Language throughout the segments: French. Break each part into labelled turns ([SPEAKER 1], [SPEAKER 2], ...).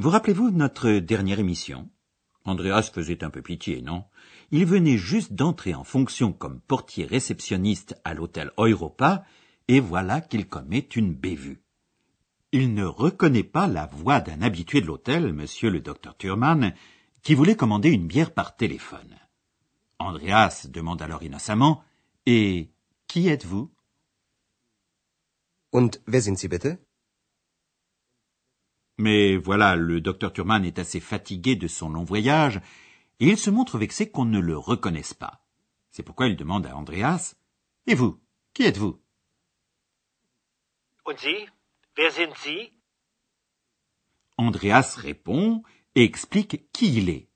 [SPEAKER 1] Vous rappelez-vous notre dernière émission? Andreas faisait un peu pitié, non? Il venait juste d'entrer en fonction comme portier réceptionniste à l'hôtel Europa, et voilà qu'il commet une bévue. Il ne reconnaît pas la voix d'un habitué de l'hôtel, monsieur le docteur Thurman, qui voulait commander une bière par téléphone. Andreas demande alors innocemment Et qui êtes-vous?
[SPEAKER 2] Und wer sind Sie?
[SPEAKER 1] Mais voilà, le docteur Thurman est assez fatigué de son long voyage, et il se montre vexé qu'on ne le reconnaisse pas. C'est pourquoi il demande à Andreas Et vous, qui êtes-vous? Andreas répond et explique qui il est.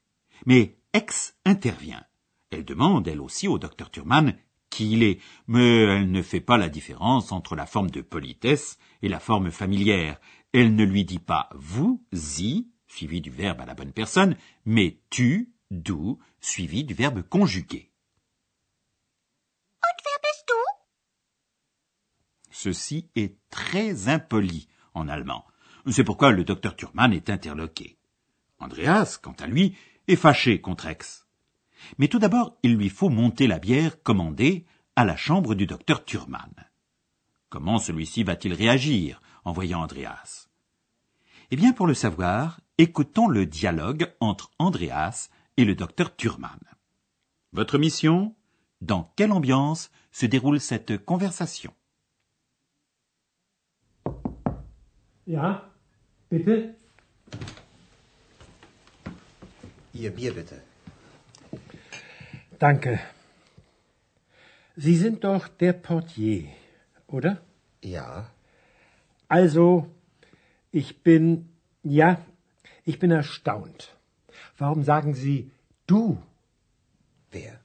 [SPEAKER 1] Mais Ex intervient. Elle demande, elle aussi, au docteur Thurman qui il est, mais elle ne fait pas la différence entre la forme de politesse et la forme familière. Elle ne lui dit pas vous, y, suivi du verbe à la bonne personne, mais tu, du, suivi du verbe conjugué. Ceci est très impoli en allemand. C'est pourquoi le docteur Thurman est interloqué. Andreas, quant à lui, est fâché contre Ex. Mais tout d'abord, il lui faut monter la bière commandée à la chambre du docteur Thurman. Comment celui-ci va-t-il réagir? En voyant Andreas Eh bien, pour le savoir, écoutons le dialogue entre Andreas et le docteur Thurman. Votre mission? Dans quelle ambiance se déroule cette conversation?
[SPEAKER 3] Ja, bitte?
[SPEAKER 2] Ihr Bier bitte.
[SPEAKER 3] Danke. Sie sind doch der Portier, oder?
[SPEAKER 2] Ja,
[SPEAKER 3] Also, ich bin, ja, ich bin erstaunt. Warum sagen Sie du?
[SPEAKER 2] wer?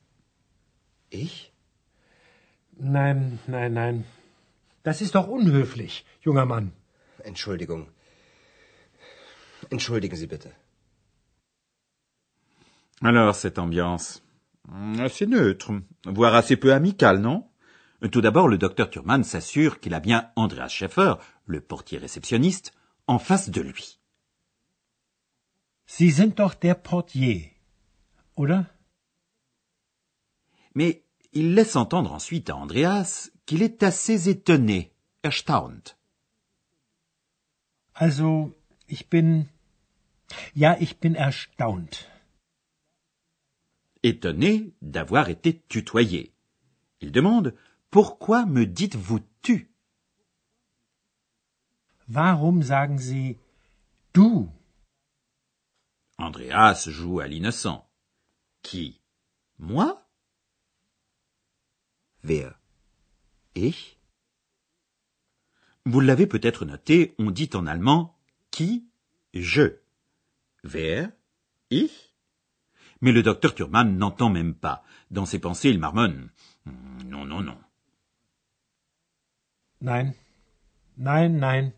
[SPEAKER 2] Ich?
[SPEAKER 3] Nein, nein, nein. Das ist doch unhöflich, junger Mann.
[SPEAKER 2] Entschuldigung. Entschuldigen Sie bitte.
[SPEAKER 1] Alors, cette ambiance Hmm, assez neutre, voire assez peu amicale, non Tout d'abord, le docteur Thurman s'assure qu'il a bien Andreas Schäfer, le portier réceptionniste, en face de lui.
[SPEAKER 3] Sie sind doch der Portier, oder?
[SPEAKER 1] Mais il laisse entendre ensuite à Andreas qu'il est assez étonné, erstaunt.
[SPEAKER 3] Also, ich bin, ja, ich bin erstaunt.
[SPEAKER 1] étonné d'avoir été tutoyé. Il demande Pourquoi me dites-vous tu?
[SPEAKER 3] Warum sagen Sie du?
[SPEAKER 1] Andreas joue à l'innocent. Qui? Moi?
[SPEAKER 2] Wer? Ich?
[SPEAKER 1] Vous l'avez peut-être noté, on dit en allemand qui? Je. Wer? Ich? Mais le docteur Thurman n'entend même pas. Dans ses pensées, il marmonne Hmm, Non, non, non.
[SPEAKER 3] Nein, nein, nein.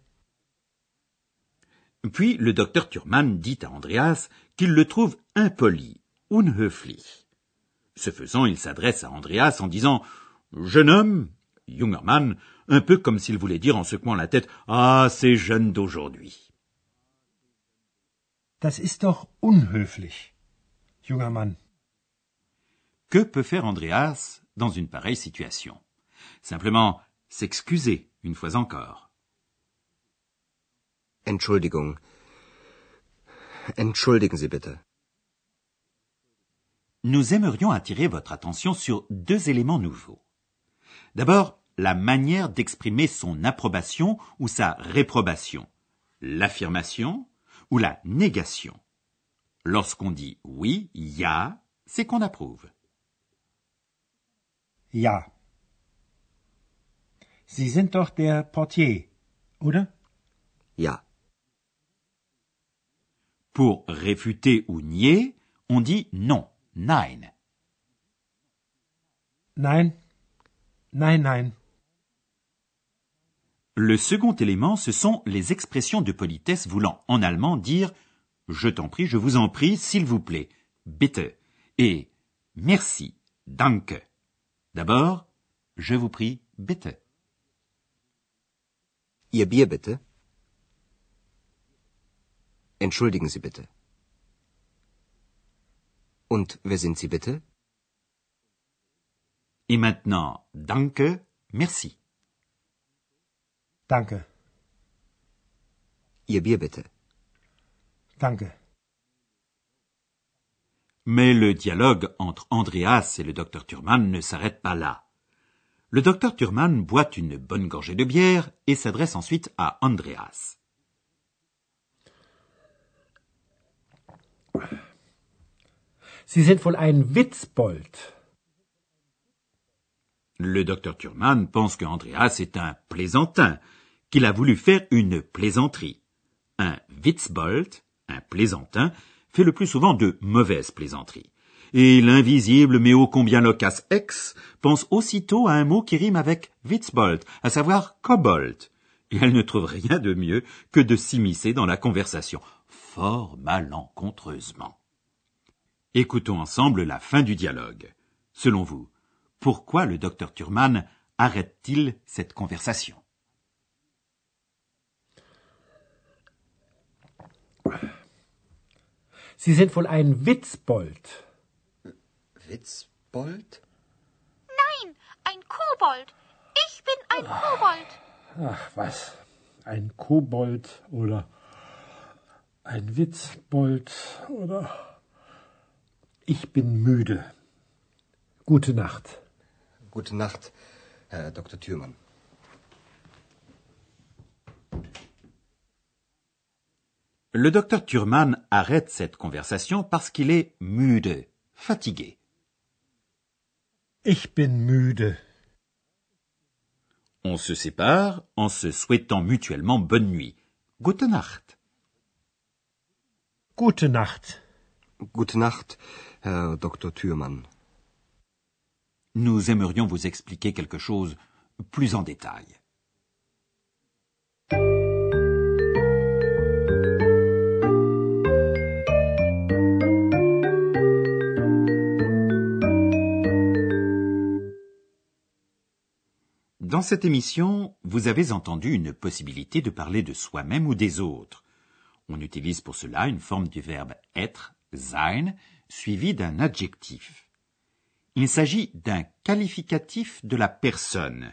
[SPEAKER 1] Puis le docteur Thurman dit à Andreas qu'il le trouve impoli, unhöflich. Ce faisant, il s'adresse à Andreas en disant Jeune homme, junger Mann, un peu comme s'il voulait dire en secouant la tête Ah, ces jeunes d'aujourd'hui.
[SPEAKER 3] Das ist doch unhöflich, junger Mann.
[SPEAKER 1] Que peut faire Andreas dans une pareille situation? Simplement s'excuser une fois encore.
[SPEAKER 2] Entschuldigung. Entschuldigen Sie bitte.
[SPEAKER 1] Nous aimerions attirer votre attention sur deux éléments nouveaux. D'abord, la manière d'exprimer son approbation ou sa réprobation, l'affirmation ou la négation. Lorsqu'on dit oui, ya, c'est qu'on approuve.
[SPEAKER 3] Ja. Sie sind doch der Portier, oder?
[SPEAKER 2] Ja,
[SPEAKER 1] Pour réfuter ou nier, on dit non, nein.
[SPEAKER 3] Nein. Nein, nein.
[SPEAKER 1] Le second élément, ce sont les expressions de politesse voulant en allemand dire je t'en prie, je vous en prie, s'il vous plaît, bitte, et merci, danke. D'abord, je vous prie, bitte.
[SPEAKER 2] Ihr Bier bitte. Entschuldigen Sie bitte. Und wer sind Sie bitte?
[SPEAKER 1] Et maintenant, danke, merci.
[SPEAKER 3] Danke.
[SPEAKER 2] Ihr Bier bitte.
[SPEAKER 3] Danke.
[SPEAKER 1] Mais le dialogue entre Andreas et le docteur Thurman ne s'arrête pas là. Le docteur Thurman boit une bonne gorgée de bière et s'adresse ensuite à Andreas.
[SPEAKER 3] Sie sind wohl ein Witzbold.
[SPEAKER 1] Le docteur Thurman pense que Andreas est un plaisantin, qu'il a voulu faire une plaisanterie. Un Witzbold, un plaisantin, fait le plus souvent de mauvaises plaisanteries. Et l'invisible mais ô combien loquace ex pense aussitôt à un mot qui rime avec Witzbold, à savoir kobold. Et elle ne trouve rien de mieux que de s'immiscer dans la conversation, fort malencontreusement. Écoutons ensemble la fin du dialogue. Selon vous, pourquoi le docteur Thurman arrête-t-il cette conversation?
[SPEAKER 3] Sie sind wohl ein Witzbold.
[SPEAKER 2] Witzbold?
[SPEAKER 4] Nein, ein Kobold. Ich bin ein Kobold.
[SPEAKER 3] Ach was, ein Kobold oder ein Witzbold oder ich bin müde. Gute Nacht.
[SPEAKER 2] Gute Nacht, Herr Dr. Thürmann.
[SPEAKER 1] Le docteur Thurman arrête cette conversation parce qu'il est müde, fatigué.
[SPEAKER 3] Ich bin müde.
[SPEAKER 1] On se sépare en se souhaitant mutuellement bonne nuit. Gute Nacht.
[SPEAKER 3] Gute Nacht.
[SPEAKER 2] Gute Nacht, Herr Dr. Thürmann.
[SPEAKER 1] Nous aimerions vous expliquer quelque chose plus en détail. Dans cette émission, vous avez entendu une possibilité de parler de soi-même ou des autres. On utilise pour cela une forme du verbe être, sein, suivi d'un adjectif. Il s'agit d'un qualificatif de la personne.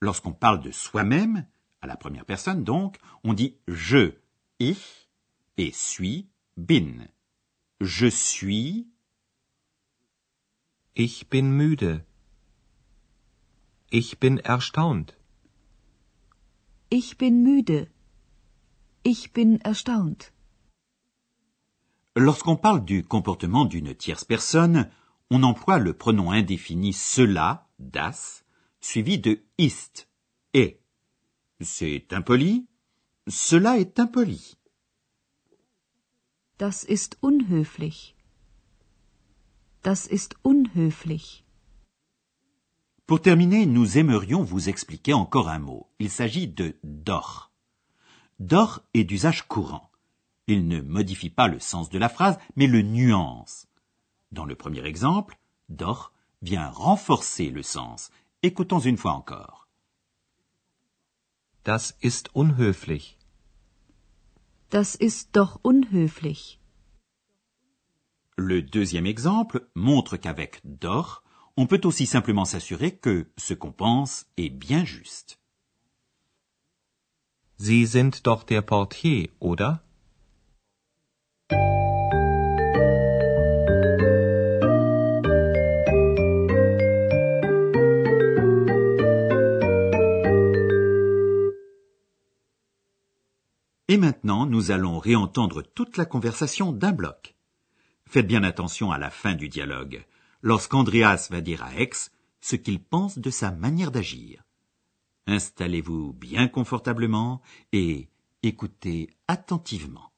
[SPEAKER 1] Lorsqu'on parle de soi-même, à la première personne donc, on dit je, ich, et suis, bin. Je suis,
[SPEAKER 5] Ich bin müde. Ich bin erstaunt.
[SPEAKER 6] Ich bin müde. Ich bin erstaunt.
[SPEAKER 1] Lorsqu'on parle du comportement d'une tierce personne, on emploie le pronom indéfini cela, das, suivi de ist, est. C'est impoli. Cela est impoli.
[SPEAKER 6] Das ist unhöflich. Das ist unhöflich.
[SPEAKER 1] Pour terminer, nous aimerions vous expliquer encore un mot. Il s'agit de doch. Doch est d'usage courant. Il ne modifie pas le sens de la phrase, mais le nuance. Dans le premier exemple, doch vient renforcer le sens. Écoutons une fois encore.
[SPEAKER 5] Das ist unhöflich.
[SPEAKER 6] Das ist doch unhöflich.
[SPEAKER 1] Le deuxième exemple montre qu'avec doch, on peut aussi simplement s'assurer que ce qu'on pense est bien juste.
[SPEAKER 5] Sie sind doch der Portier, oder?
[SPEAKER 1] Et maintenant, nous allons réentendre toute la conversation d'un bloc. Faites bien attention à la fin du dialogue, lorsqu'Andreas va dire à Aix ce qu'il pense de sa manière d'agir. Installez-vous bien confortablement et écoutez attentivement.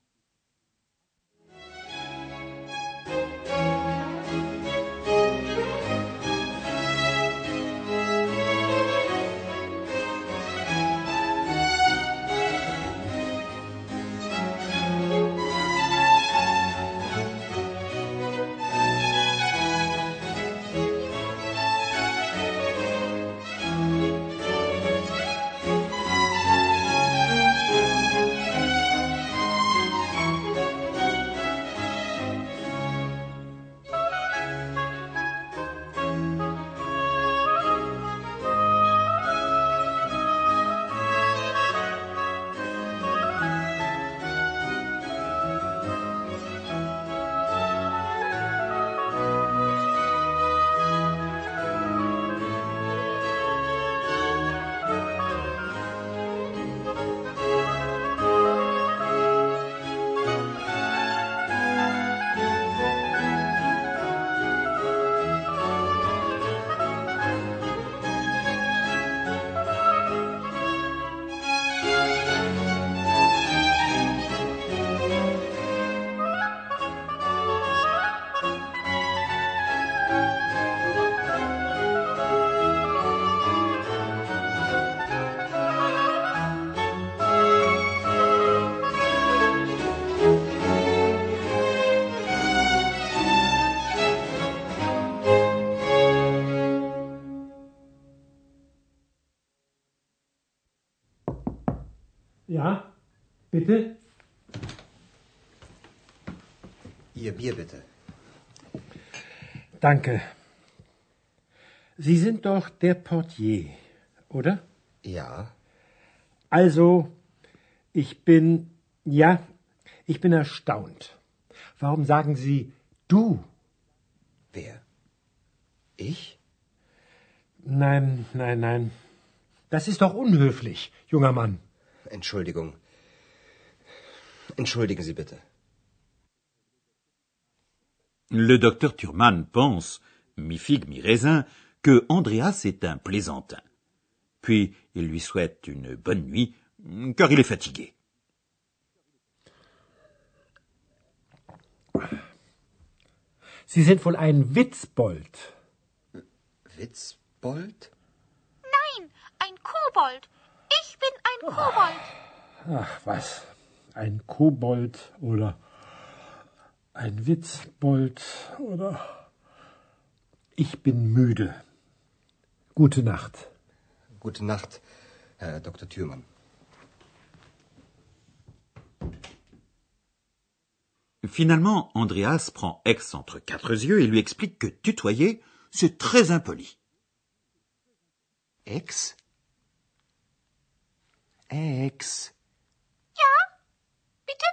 [SPEAKER 3] Bitte?
[SPEAKER 2] Ihr Bier bitte.
[SPEAKER 3] Danke. Sie sind doch der Portier, oder?
[SPEAKER 2] Ja,
[SPEAKER 3] Also, ich bin, ja, ich bin erstaunt. Warum sagen Sie du?
[SPEAKER 2] wer? Ich?
[SPEAKER 3] Nein, nein, nein. Das ist doch unhöflich, junger Mann.
[SPEAKER 2] Entschuldigung. Entschuldigen Sie bitte.
[SPEAKER 1] Le docteur Thurman pense, mi-figue, mi-raisin, que Andreas est un plaisantin. Puis il lui souhaite une bonne nuit, car il est fatigué.
[SPEAKER 3] Sie sind wohl ein Witzbold.
[SPEAKER 2] Witzbold?
[SPEAKER 4] Nein, ein Kobold. Ich bin ein Kobold.
[SPEAKER 3] Ach was, ein Kobold oder ein Witzbold oder... Ich bin müde. Gute Nacht.
[SPEAKER 2] Gute Nacht, Herr Dr. Thürmann.
[SPEAKER 1] Finalement, Andreas prend Ex entre quatre yeux et lui explique que tutoyer, c'est très impoli.
[SPEAKER 2] Ex? Ex.
[SPEAKER 4] Bitte?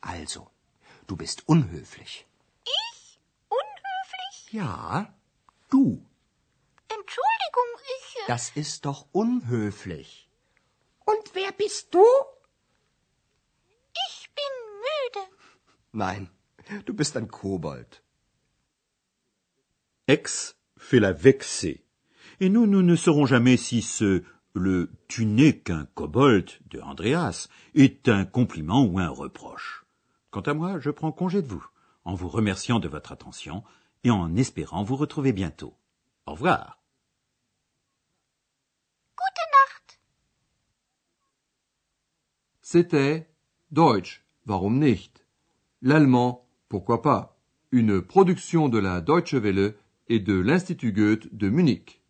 [SPEAKER 2] Also, du bist unhöflich.
[SPEAKER 4] Ich? Unhöflich?
[SPEAKER 2] Ja, du.
[SPEAKER 4] Entschuldigung, ich. äh,
[SPEAKER 2] Das ist doch unhöflich. Und wer bist du?
[SPEAKER 4] Ich bin müde.
[SPEAKER 2] Nein, du bist ein Kobold.
[SPEAKER 1] Ex fait la vexée. Et nous, nous ne saurons jamais si ce le tu n'es qu'un kobold de Andreas est un compliment ou un reproche. Quant à moi, je prends congé de vous, en vous remerciant de votre attention et en espérant vous retrouver bientôt. Au revoir.
[SPEAKER 4] Gute Nacht.
[SPEAKER 7] C'était Deutsch, warum nicht? L'allemand, pourquoi pas? Une production de la Deutsche Welle et de l'Institut Goethe de Munich.